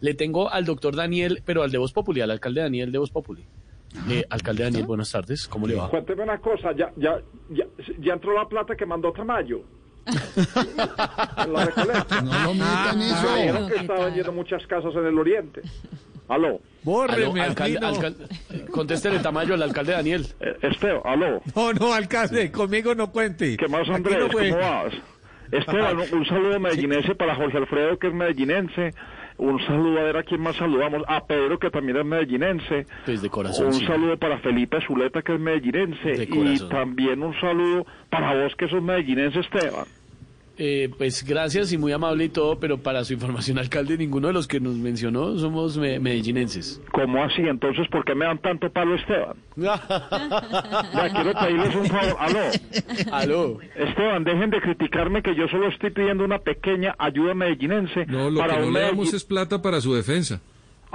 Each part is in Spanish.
Le tengo al doctor Daniel, pero al de Voz Populi, al alcalde Daniel de Voz Populi. Eh, alcalde Daniel, buenas tardes. ¿Cómo le va? Cuénteme una cosa, ya, ya, ya, ya entró la plata que mandó Tamayo. En la recolecta. No lo metan Me dijeron eso. que estaban yendo muchas casas en el oriente. Aló, Aló, Bórreme, alcalde, aquí no. alcalde, contéstele Tamayo al alcalde Daniel. eh, Esteo, aló. No, no, alcalde, conmigo no cuente. ¿Qué más, Andrés? no. ¿Cómo vas? Esteban, un, un saludo medellinense para Jorge Alfredo, que es medellinense. Un saludo, a ver a quién más saludamos. A Pedro, que también es medellinense. Pues de corazón. Un sí. saludo para Felipe Zuleta, que es medellinense. De Y corazón. también un saludo para vos, que sos medellinense, Esteban. Eh, pues gracias y muy amable y todo, pero para su información, alcalde, ninguno de los que nos mencionó somos me- medellinenses. ¿Cómo así? Entonces, ¿por qué me dan tanto palo, Esteban? Ya, quiero pedirles un favor. Aló. Aló. Esteban, dejen de criticarme que yo solo estoy pidiendo una pequeña ayuda medellinense. No, lo para que no le damos es plata para su defensa.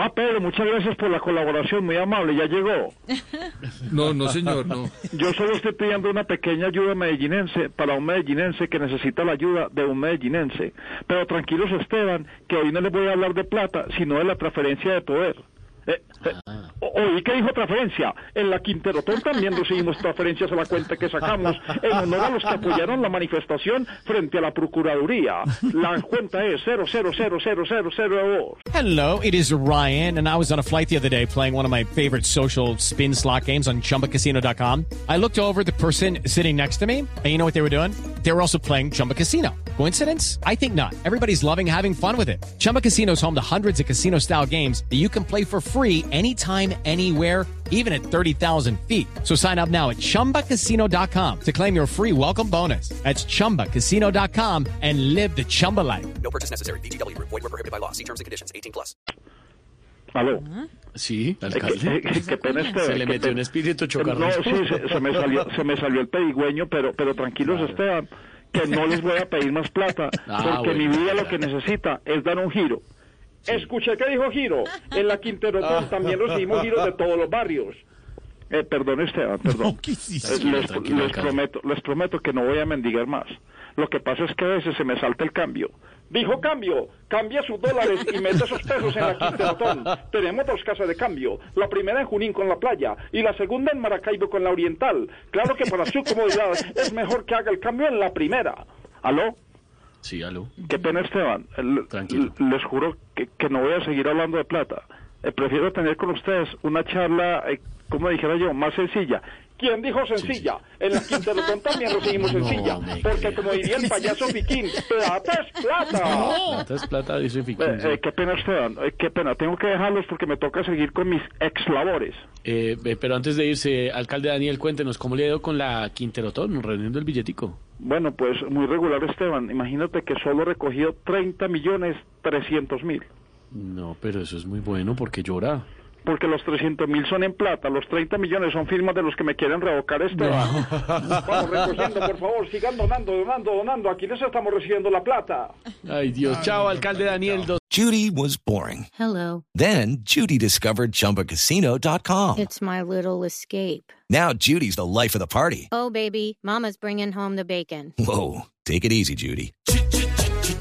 Ah, Pedro, muchas gracias por la colaboración, muy amable, ya llegó. No, no, señor, no. Yo solo estoy pidiendo una pequeña ayuda medellinense para un medellinense que necesita la ayuda de un medellinense. Pero tranquilos, Esteban, que hoy no les voy a hablar de plata, sino de la transferencia de poder. Eh, eh, o- ¿Oí qué dijo transferencia? En la Quinterotón también recibimos transferencias a la cuenta que sacamos en honor a los que apoyaron la manifestación frente a la Procuraduría. La cuenta es 0000002. Hello, it is Ryan, and I was on a flight the other day playing one of my favorite social spin slot games on chumbacasino.com. I looked over the person sitting next to me, and you know what they were doing? They were also playing Chumba Casino. Coincidence? I think not. Everybody's loving having fun with it. Chumba Casino is home to hundreds of casino style games that you can play for free anytime, anywhere even at 30,000 feet. So sign up now at ChumbaCasino.com to claim your free welcome bonus. That's ChumbaCasino.com and live the Chumba life. No purchase necessary. VGW Group. Void were prohibited by law. See terms and conditions. 18 plus. Aló. Sí, Eh, alcalde. qué- qué pena, Esteban. Se le metió pena. un espíritu No, sí, se, se me salió, se me salió el pedigüeño, pero, pero tranquilos, Esteban, que no les voy a pedir más plata, Ah, porque bueno. mi vida lo que necesita es dar un giro. Escuché que dijo giro. En la Quinterotón también recibimos giros de todos los barrios. Eh, perdón, Esteban, perdón. Eh, les, les prometo, les prometo que no voy a mendigar más. Lo que pasa es que a veces se me salta el cambio. Dijo cambio, cambia sus dólares y mete esos pesos en la Quinterotón. Tenemos dos casas de cambio, la primera en Junín con la playa y la segunda en Maracaibo con la oriental. Claro que para su comodidad es mejor que haga el cambio en la primera. ¿Aló? Sí, aló. Qué pena, Esteban. L- Tranquilo. Les juro que, que no voy a seguir hablando de plata. Eh, prefiero tener con ustedes una charla, eh, como dijera yo, más sencilla. ¿Quién dijo sencilla? En la Quinterotón también recibimos sencilla. porque como diría el payaso Piquín, plata es plata. Plata es plata, dice Fiquín, Eh, sí. eh, qué pena, Esteban. Eh, qué pena. Tengo que dejarlos porque me toca seguir con mis ex labores. Eh, eh, pero antes de irse, alcalde Daniel, cuéntenos cómo le ha ido con la Quinterotón, reuniendo el billetico. Bueno, pues muy regular, Esteban. Imagínate que solo he recogido 30 millones 300 mil. No, pero eso es muy bueno porque llora. Porque los 300 mil son en plata, los 30 millones son firmas de los que me quieren revocar, Esteban. Vamos recogiendo, por favor, sigan donando, donando, donando. Aquí les estamos recibiendo la plata. Ay, Dios. Chao, alcalde Daniel. Judy was boring. Hello. Then Judy discovered ChumbaCasino.com. It's my little escape. Now Judy's the life of the party. Oh, baby, Mama's bringing home the bacon. Whoa, take it easy, Judy.